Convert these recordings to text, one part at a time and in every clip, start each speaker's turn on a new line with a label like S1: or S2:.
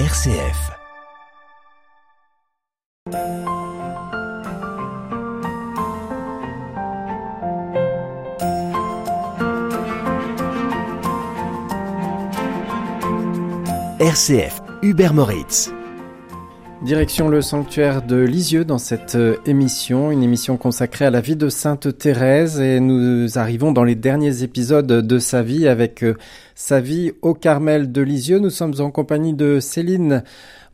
S1: RCF. RCF, Hubert Moritz.
S2: Direction le sanctuaire de Lisieux dans cette euh, émission, une émission consacrée à la vie de Sainte Thérèse et nous arrivons dans les derniers épisodes de sa vie avec euh, sa vie au Carmel de Lisieux. Nous sommes en compagnie de Céline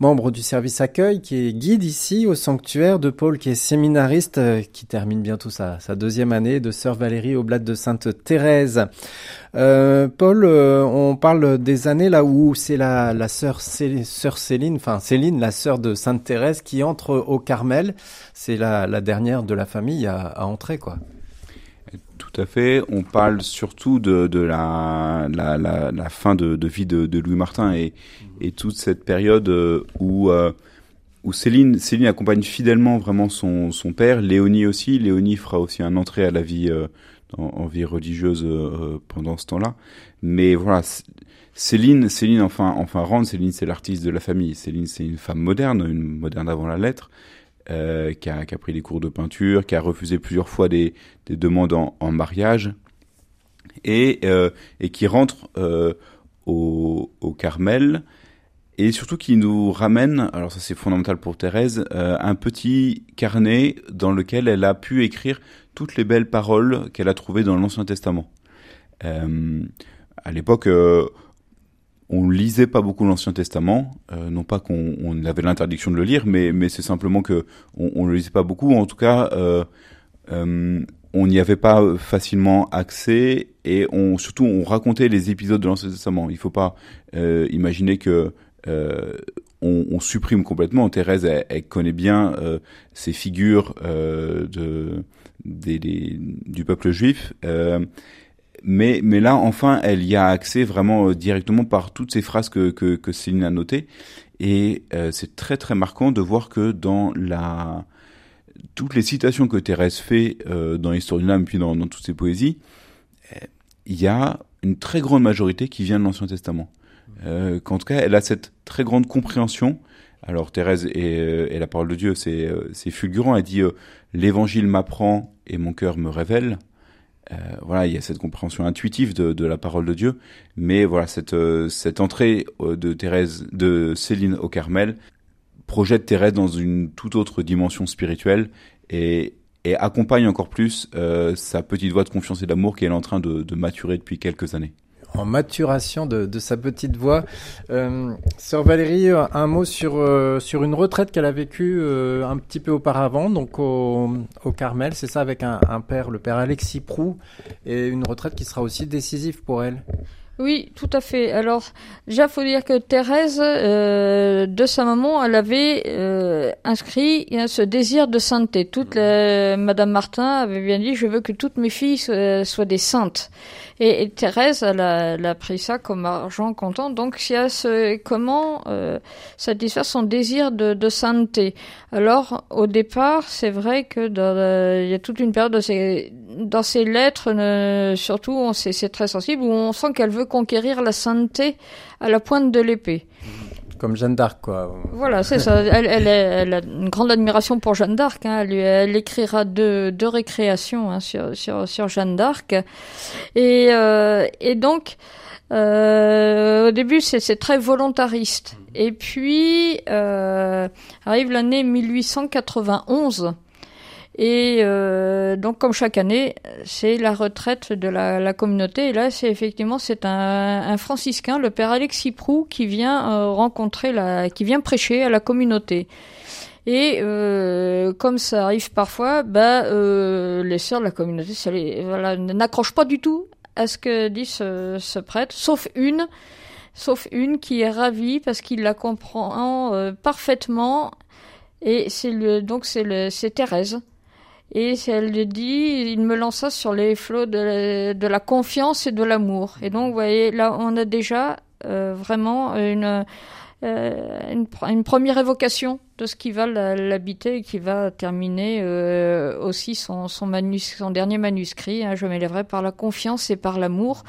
S2: membre du service accueil, qui est guide ici au sanctuaire, de Paul, qui est séminariste, euh, qui termine bientôt sa, deuxième année, de Sœur Valérie au Bled de Sainte Thérèse. Euh, Paul, euh, on parle des années là où c'est la, sœur, Céline, enfin Céline, la sœur de Sainte Thérèse, qui entre au Carmel. C'est la, la dernière de la famille à entrer, quoi.
S3: Tout à fait. On parle surtout de, de la, la, fin de, vie de, Louis Martin et, et toute cette période euh, où, euh, où Céline, Céline accompagne fidèlement vraiment son, son père, Léonie aussi. Léonie fera aussi un entrée à la vie, euh, en, vie religieuse pendant ce temps-là. Mais voilà, Céline, Céline enfin, enfin rentre. Céline, c'est l'artiste de la famille. Céline, c'est une femme moderne, une moderne avant la lettre. Euh, qui, a, qui, a, pris des cours de peinture, qui a refusé plusieurs fois des, des demandes en, mariage, et, euh, et qui rentre euh, au, au, Carmel, et surtout qui nous ramène, alors ça c'est fondamental pour Thérèse, un petit carnet dans lequel elle a pu écrire toutes les belles paroles qu'elle a trouvées dans l'Ancien Testament. À l'époque, on lisait pas beaucoup l'Ancien Testament, euh, non pas qu'on on avait l'interdiction de le lire, mais, mais c'est simplement que on, on le lisait pas beaucoup. En tout cas, euh, euh, on n'y avait pas facilement accès et surtout on racontait les épisodes de l'Ancien Testament. Il faut pas euh, imaginer que on, supprime complètement. Thérèse, elle, elle connaît bien ces figures de, des, du peuple juif. Mais, mais là, enfin, elle y a accès vraiment euh, directement par toutes ces phrases que, que, que Céline a notées. Et euh, c'est très très marquant de voir que dans la toutes les citations que Thérèse fait euh, dans l'histoire d'une âme, puis dans, dans toutes ses poésies, il y a une très grande majorité qui vient de l'Ancien Testament. Euh, qu'en tout cas, elle a cette très grande compréhension. Alors Thérèse et, et la parole de Dieu, c'est fulgurant. Elle dit L'Évangile m'apprend et mon cœur me révèle. Euh, voilà, il y a cette compréhension intuitive de, de, la parole de Dieu, mais voilà cette euh, cette entrée euh, de Thérèse, de Céline au Carmel projette Thérèse dans une toute autre dimension spirituelle et, et accompagne encore plus euh, sa petite voix de confiance et d'amour qu'elle est en train de, de maturer depuis quelques années
S2: en maturation de, de, sa petite voix. Euh, Sœur Valérie, un mot sur, euh, sur une retraite qu'elle a vécue euh, un petit peu auparavant, donc au, au Carmel, c'est ça, avec un, un, père, le père Alexis Prou, et une retraite qui sera aussi décisive pour elle.
S4: Oui, tout à fait. Alors, déjà, faut dire que Thérèse, euh, de sa maman, elle avait euh, inscrit ce désir de sainteté. Toute la, Madame Martin avait bien dit, je veux que toutes mes filles soient, soient des saintes. Et, Thérèse, elle a, elle a, pris ça comme argent comptant. Donc, il y a comment euh, satisfaire son désir de, de, sainteté. Alors, au départ, c'est vrai que dans, il y a toute une période dans ces lettres, euh, surtout, c'est très sensible, où on sent qu'elle veut conquérir la sainteté à la pointe de l'épée.
S2: Comme Jeanne d'Arc, quoi.
S4: Voilà, c'est ça. Elle, elle, elle, a une grande admiration pour Jeanne d'Arc. Hein. Elle, elle, écrira deux, deux récréations hein, sur, sur, sur, Jeanne d'Arc. Et, euh, et donc, euh, au début, c'est très volontariste. Et puis, euh, arrive l'année 1891. Et euh, donc, comme chaque année, c'est la retraite de la, la, communauté. Et là, c'est effectivement c'est un, un, franciscain, le père Alexis Prou, qui vient euh, rencontrer la, qui vient prêcher à la communauté. Et euh, comme ça arrive parfois, bah, euh, les sœurs de la communauté, ça les, voilà, n'accrochent pas du tout à ce que dit ce, ce prêtre, sauf une, sauf une qui est ravie parce qu'il la comprend euh, parfaitement. Et c'est le, donc c'est le, c'est Thérèse et elle le dit, il me lança sur les flots de la, de la confiance et de l'amour. Et donc, vous voyez, là, on a déjà vraiment une euh, une, première évocation de ce qui va l'habiter et qui va terminer euh, aussi son, dernier manuscrit, hein, Je m'élèverai par la confiance et par l'amour.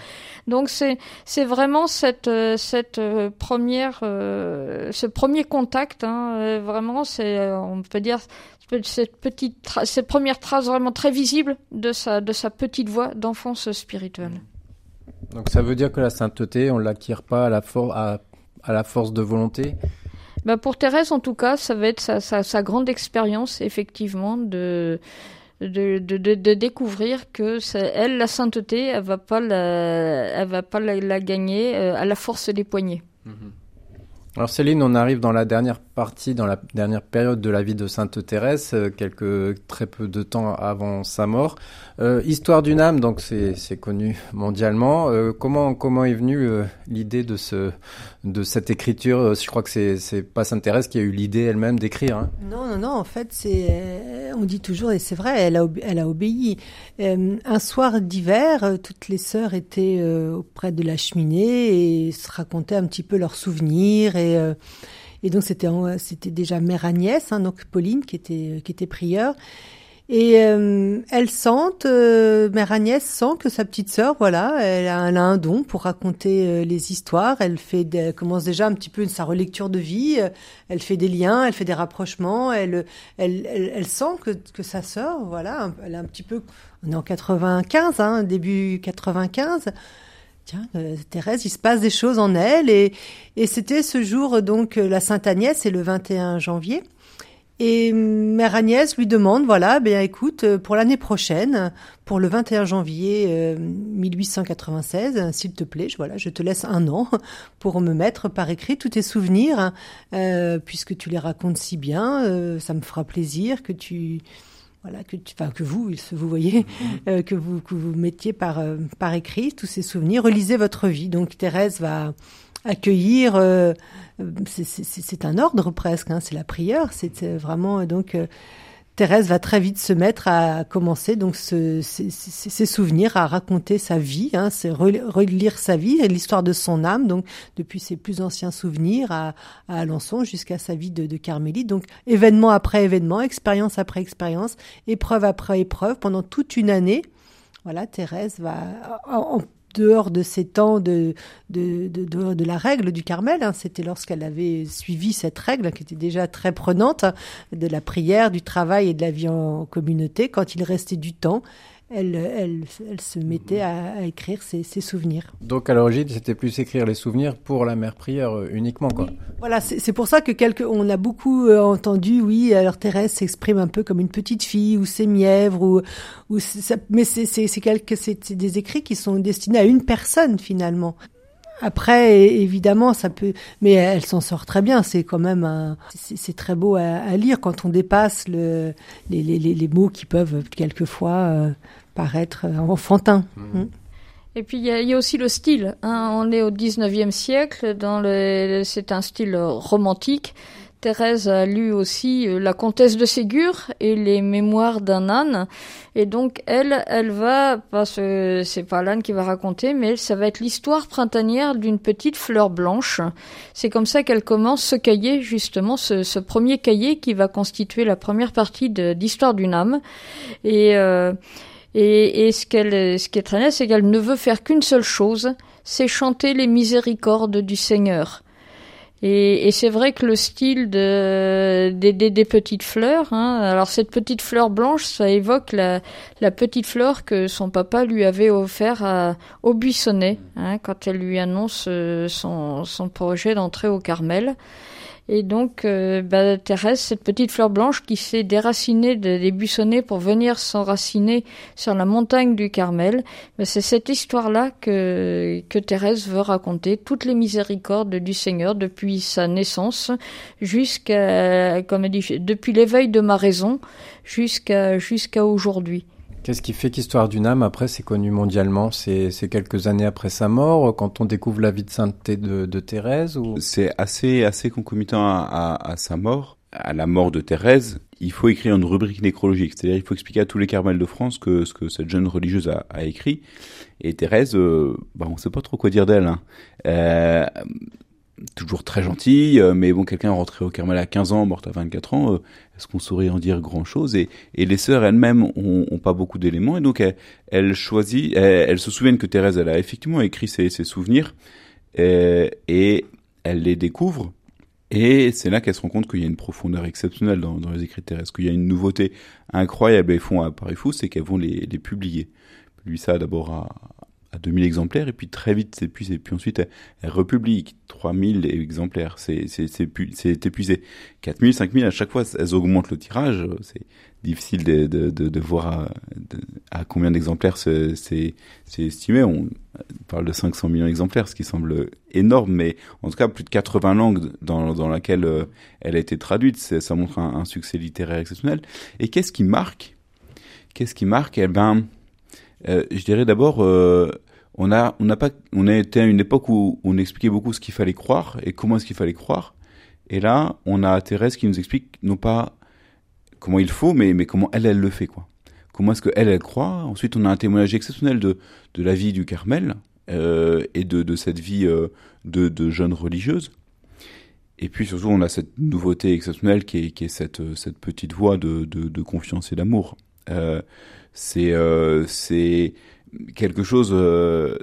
S4: Donc c'est vraiment cette euh, euh, première ce premier contact, hein, vraiment c'est on peut dire cette petite cette première trace vraiment très visible de sa de sa petite voix d'enfance spirituelle.
S2: Donc ça veut dire que la sainteté, on l'acquiert pas à la force à à la force de volonté
S4: bah Pour Thérèse, en tout cas, ça va être sa, sa, sa grande expérience, effectivement, de, de, de, de, découvrir que elle, la sainteté, elle va pas la, elle va pas la, la gagner euh, à la force des poignets. Mhm.
S2: Alors Céline, on arrive dans la dernière partie, dans la dernière période de la vie de Sainte Thérèse, euh, quelques très peu de temps avant sa mort. Euh, Histoire d'une âme, donc c'est connu mondialement. Euh, comment comment est venue l'idée de ce de cette écriture? Je crois que c'est c'est pas Sainte Thérèse qui a eu l'idée elle-même d'écrire. Hein.
S5: Non non non, en fait c'est on dit toujours et c'est vrai, elle a elle a obéi. un soir d'hiver, toutes les sœurs étaient auprès de la cheminée et se racontaient un petit peu leurs souvenirs et donc c'était c'était déjà mère Agnès, hein, donc Pauline qui était qui était prieure. Et euh, elle sent, euh, mère Agnès sent que sa petite sœur, voilà, elle a, un don pour raconter euh, les histoires. Elle fait, commence déjà un petit peu sa relecture de vie. Elle fait des liens, elle fait des rapprochements. Elle, elle, elle, sent que, que sa sœur, voilà, elle a un petit peu. On est en 95, hein, début 95 tiens, euh, Thérèse, il se passe des choses en elle. Et, c'était ce jour, donc, euh, la Sainte Agnès, c'est le 21 janvier. Et Mère Agnès lui demande, voilà, ben écoute, euh, pour l'année prochaine, pour le 21 janvier 1896, s'il te plaît, je, voilà, je te laisse un an pour me mettre par écrit tous tes souvenirs, euh, puisque tu les racontes si bien, euh, ça me fera plaisir que tu voilà que tu, enfin, que vous, vous voyez, mhm. euh, que vous que vous mettiez par euh, par écrit tous ces souvenirs, relisez votre vie. Donc Thérèse va accueillir, euh, c'est un ordre presque, hein, c'est la prière, c'est vraiment donc Thérèse va très vite se mettre à commencer donc ses, souvenirs, à raconter sa vie, hein, relire sa vie, l'histoire de son âme, donc depuis ses plus anciens souvenirs à, à Alençon jusqu'à sa vie de, de Carmélite. Donc événement après événement, expérience après expérience, épreuve après épreuve, pendant toute une année. Voilà, Thérèse va en, dehors de ces temps de, de, de, de, la règle du Carmel. Hein. C'était lorsqu'elle avait suivi cette règle qui était déjà très prenante de la prière, du travail et de la vie en communauté. Quand il restait du temps, elle, elle, elle se mettait à, écrire ses, ses, souvenirs.
S2: Donc à l'origine, c'était plus écrire les souvenirs pour la mère prière euh, uniquement, quoi.
S5: Voilà, c'est pour ça que quelques, on a beaucoup euh, entendu, oui, alors Thérèse s'exprime un peu comme une petite fille ou ses mièvres ou, ou ça, mais c'est quelques, c'est des écrits qui sont destinés à une personne finalement. Après, évidemment, ça peut, mais elle s'en sort très bien. C'est quand même, c'est très beau à, à, lire quand on dépasse le, les, les, les, mots qui peuvent quelquefois euh, paraître enfantins.
S4: Mmh. Mmh. Et puis il y, y, a aussi le style. Hein. On est au 19e siècle, dans c'est un style romantique. Thérèse a lu aussi euh, La Comtesse de Ségur et les Mémoires d'un âne. Et donc elle, elle va, parce que c'est pas l'âne qui va raconter, mais ça va être l'histoire printanière d'une petite fleur blanche. C'est comme ça qu'elle commence ce cahier, justement, ce, ce, premier cahier qui va constituer la première partie d'Histoire d'une âme. Et, euh, et, ce qu'elle, ce qui est très net, c'est qu'elle ne veut faire qu'une seule chose, c'est chanter les miséricordes du Seigneur. Et, c'est vrai que le style de, des, des, des petites fleurs, hein, alors cette petite fleur blanche, ça évoque la, la petite fleur que son papa lui avait offert à, au buissonnet, hein, quand elle lui annonce euh, son projet d'entrer au Carmel. Et donc, euh, bah, Thérèse, cette petite fleur blanche qui s'est déracinée des buissonnets pour venir s'enraciner sur la montagne du Carmel, bah, c'est cette histoire-là que, que Thérèse veut raconter, toutes les miséricordes du Seigneur depuis sa naissance jusqu'à, comme elle dit, depuis l'éveil de ma raison jusqu'à jusqu'à aujourd'hui.
S2: Qu'est-ce qui fait qu'Histoire d'une âme, après, c'est connu mondialement? C'est quelques années après sa mort, quand on découvre la vie de sainteté de, de Thérèse ou...
S3: C'est assez, assez concomitant à, à, à, sa mort. à la mort de Thérèse, il faut écrire une rubrique nécrologique, c'est-à-dire il faut expliquer à tous les Carmels de France que ce que cette jeune religieuse a, a écrit. Et Thérèse, euh, bah, on sait pas trop quoi dire d'elle. Hein. Euh, toujours très gentille, euh, mais bon, quelqu'un rentré au Carmel à 15 ans, morte à 24 ans, euh, est-ce qu'on saurait en dire grand-chose? Et, et les sœurs elles-mêmes ont, pas beaucoup d'éléments, et donc elles, elles choisissent, se souviennent que Thérèse, elle a effectivement écrit ses, souvenirs, et, et elles les découvrent, et c'est là qu'elles se rendent compte qu'il y a une profondeur exceptionnelle dans, les écrits de Thérèse, qu'il y a une nouveauté incroyable, et font à Paris Fou, c'est qu'elles vont les, les publier. Lui, ça d'abord à, à 2000 exemplaires et puis très vite c'est épuisé. Puis ensuite elle, elle republie 3000 exemplaires, c'est épuisé. 4000, 5000 à chaque fois elles augmentent le tirage, c'est difficile de, de, de, de voir à, de, à combien d'exemplaires c'est estimé. On parle de 500 millions d'exemplaires, ce qui semble énorme, mais en tout cas plus de 80 langues dans, dans laquelle euh, elle a été traduite, ça montre un, un succès littéraire exceptionnel. Et qu'est-ce qui marque? Qu'est-ce qui marque? Eh ben euh, je dirais d'abord, euh, on a, on n'a pas, on a été à une époque où on expliquait beaucoup ce qu'il fallait croire et comment est-ce qu'il fallait croire. Et là, on a Thérèse qui nous explique non pas comment il faut, mais, mais comment elle, elle le fait, quoi. Comment est-ce que elle, elle croit. Ensuite, on a un témoignage exceptionnel de, de la vie du Carmel euh, et de, de cette vie de, de jeune religieuse. Et puis surtout, on a cette nouveauté exceptionnelle qui est, qui est cette, cette petite voix de, de, de confiance et d'amour. Euh, c'est euh, c'est quelque chose euh,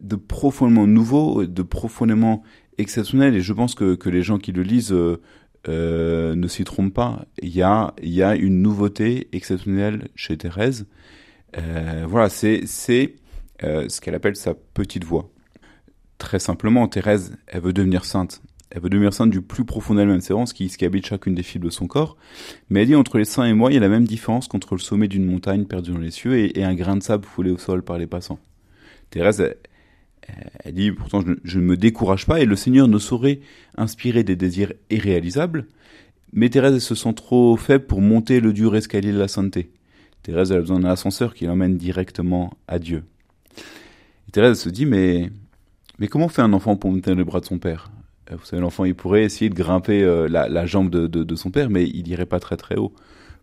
S3: de profondément nouveau, de profondément exceptionnel. Et je pense que, que les gens qui le lisent ne s'y trompent pas. Il y a, y a une nouveauté exceptionnelle chez Thérèse. Voilà, c'est c'est ce qu'elle appelle sa petite voix. Très simplement, Thérèse, elle veut devenir sainte. Elle veut devenir sainte du plus profond d'elle-même. C'est ce qui, ce qui habite chacune des fibres de son corps. Mais elle dit, entre les saints et moi, il y a la même différence qu'entre le sommet d'une montagne perdue dans les cieux et, un grain de sable foulé au sol par les passants. Thérèse, elle, elle dit, pourtant, je, ne me décourage pas et le Seigneur ne saurait inspirer des désirs irréalisables. Mais Thérèse, elle se sent trop faible pour monter le dur escalier de la sainteté. Thérèse, elle a besoin d'un ascenseur qui l'emmène directement à Dieu. Et Thérèse se dit, mais, mais comment fait un enfant pour monter les bras de son père? Vous savez, l'enfant, il pourrait essayer de grimper euh, la, jambe de, son père, mais il irait pas très très haut.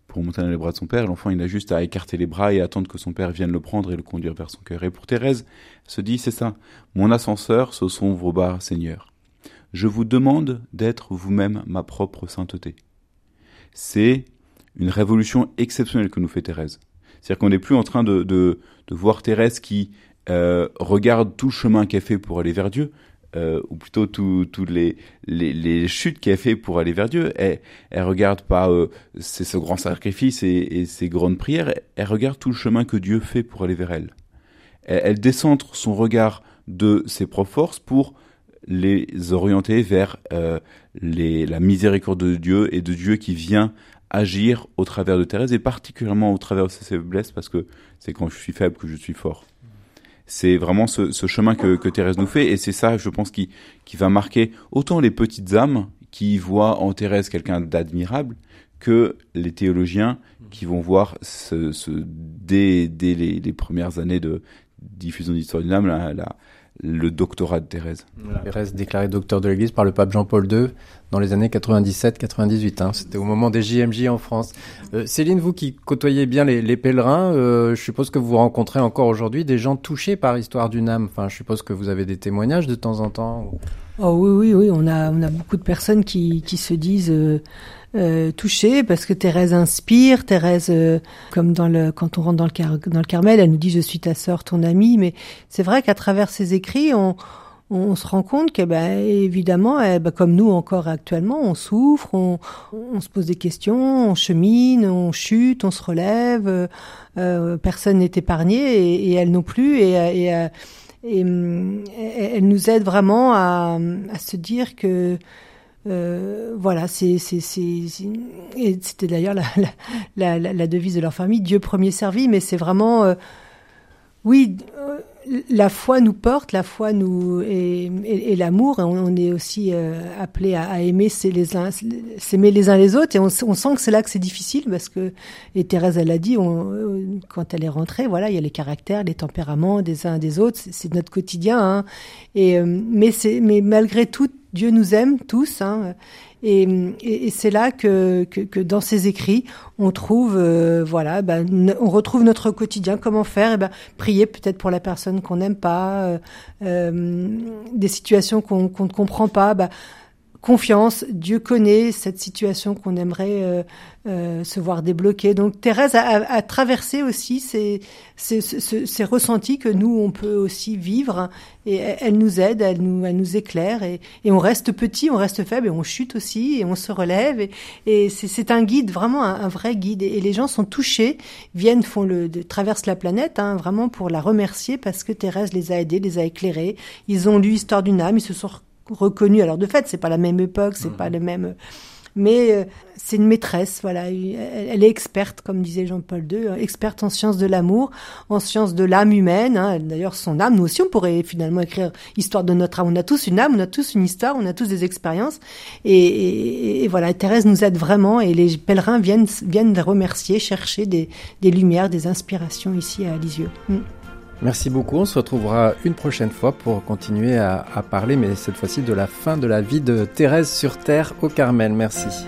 S3: Pour monter dans les bras de son père, l'enfant, il a juste à écarter les bras et attendre que son père vienne le prendre et le conduire vers son cœur. Et pour Thérèse, elle se dit, c'est ça, mon ascenseur, ce sont vos bras, Seigneur. Je vous demande d'être vous-même ma propre sainteté. C'est une révolution exceptionnelle que nous fait Thérèse. C'est-à-dire qu'on n'est plus en train de voir Thérèse qui euh, regarde tout le chemin qu'elle fait pour aller vers Dieu, euh, ou plutôt toutes tout les, les, les, chutes qu'elle fait pour aller vers Dieu. Elle, elle regarde pas euh, ses, ce grand sacrifice et, et, ses grandes prières, elle, elle, regarde tout le chemin que Dieu fait pour aller vers elle. Elle, elle décentre son regard de ses propres forces pour les orienter vers euh, les, la miséricorde de Dieu et de Dieu qui vient agir au travers de Thérèse et particulièrement au travers de ses faiblesses parce que c'est quand je suis faible que je suis fort c'est vraiment ce, ce, chemin que, Thérèse nous fait, et c'est ça, je pense, qui, qui va marquer autant les petites âmes qui voient en Thérèse quelqu'un d'admirable, que les théologiens qui vont voir ce, ce, dès, dès les, les, premières années de diffusion d'histoire d'une âme la, la, le doctorat de Thérèse.
S2: Thérèse déclarée docteur de l'Église par le pape Jean-Paul II dans les années 97-98. Hein. C'était au moment des JMJ en France. Euh, Céline, vous qui côtoyez bien les, les pèlerins, euh, je suppose que vous rencontrez encore aujourd'hui des gens touchés par l'histoire d'une âme. Enfin, je suppose que vous avez des témoignages de temps en temps.
S5: Oh oui, oui, oui. On a, on a beaucoup de personnes qui, qui se disent. Euh euh, touchée parce que Thérèse inspire. Thérèse, euh, comme dans le, quand on rentre dans le, car, dans le Carmel, elle nous dit je suis ta sœur, ton amie. Mais c'est vrai qu'à travers ses écrits, on, on se rend compte que, ben, évidemment, eh, ben, comme nous encore actuellement, on souffre, on, on, se pose des questions, on chemine, on chute, on se relève. Euh, personne n'est épargné et, et, elle non plus. Et, et, et, et, elle nous aide vraiment à, à se dire que euh, voilà, c'est c'était d'ailleurs la, la, la, la, devise de leur famille, Dieu premier servi, mais c'est vraiment, euh, oui, euh, la foi nous porte, la foi nous et, et, l'amour, on, on, est aussi euh, appelé à, à, aimer les s'aimer les uns les autres, et on, on sent que c'est là que c'est difficile parce que et Thérèse elle a dit, on, quand elle est rentrée, voilà, il y a les caractères, les tempéraments des uns des autres, c'est notre quotidien, hein, et mais c'est mais malgré tout Dieu nous aime tous. Hein, et, c'est là que, dans ses écrits, on trouve, euh, voilà, ben, on retrouve notre quotidien. Comment faire et eh ben, prier peut-être pour la personne qu'on n'aime pas, euh, euh des situations qu'on qu'on ne comprend pas. Ben, confiance. Dieu connaît cette situation qu'on aimerait euh, euh, se voir débloquer. Donc Thérèse a, a, traversé aussi ces, ces, ces, ces, ressentis que nous on peut aussi vivre et elle nous aide, elle nous, elle nous éclaire et, et on reste petit, on reste faible et on chute aussi et on se relève et, et c'est un guide vraiment un, vrai guide et, les gens sont touchés, viennent font le traversent la planète hein, vraiment pour la remercier parce que Thérèse les a aidés, les a éclairés. Ils ont lu Histoire d'une âme, ils se sont reconnue. Alors de fait, c'est pas la même époque, c'est pas mmh. le même, mais euh, c'est une maîtresse. Voilà, elle, est experte, comme disait Jean-Paul II, euh, experte en sciences de l'amour, en sciences de l'âme humaine. Hein. D'ailleurs, son âme, nous aussi, on pourrait finalement écrire histoire de notre âme. On a tous une âme, on a tous une histoire, on a tous des expériences. Et, voilà, Thérèse nous aide vraiment, et les pèlerins viennent viennent remercier, chercher des, des lumières, des inspirations ici à Lisieux. Mmh.
S2: Merci beaucoup. On se retrouvera une prochaine fois pour continuer à, parler, mais cette fois-ci de la fin de la vie de Thérèse sur Terre au Carmel. Merci.